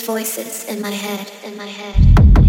voices in my head, in my head.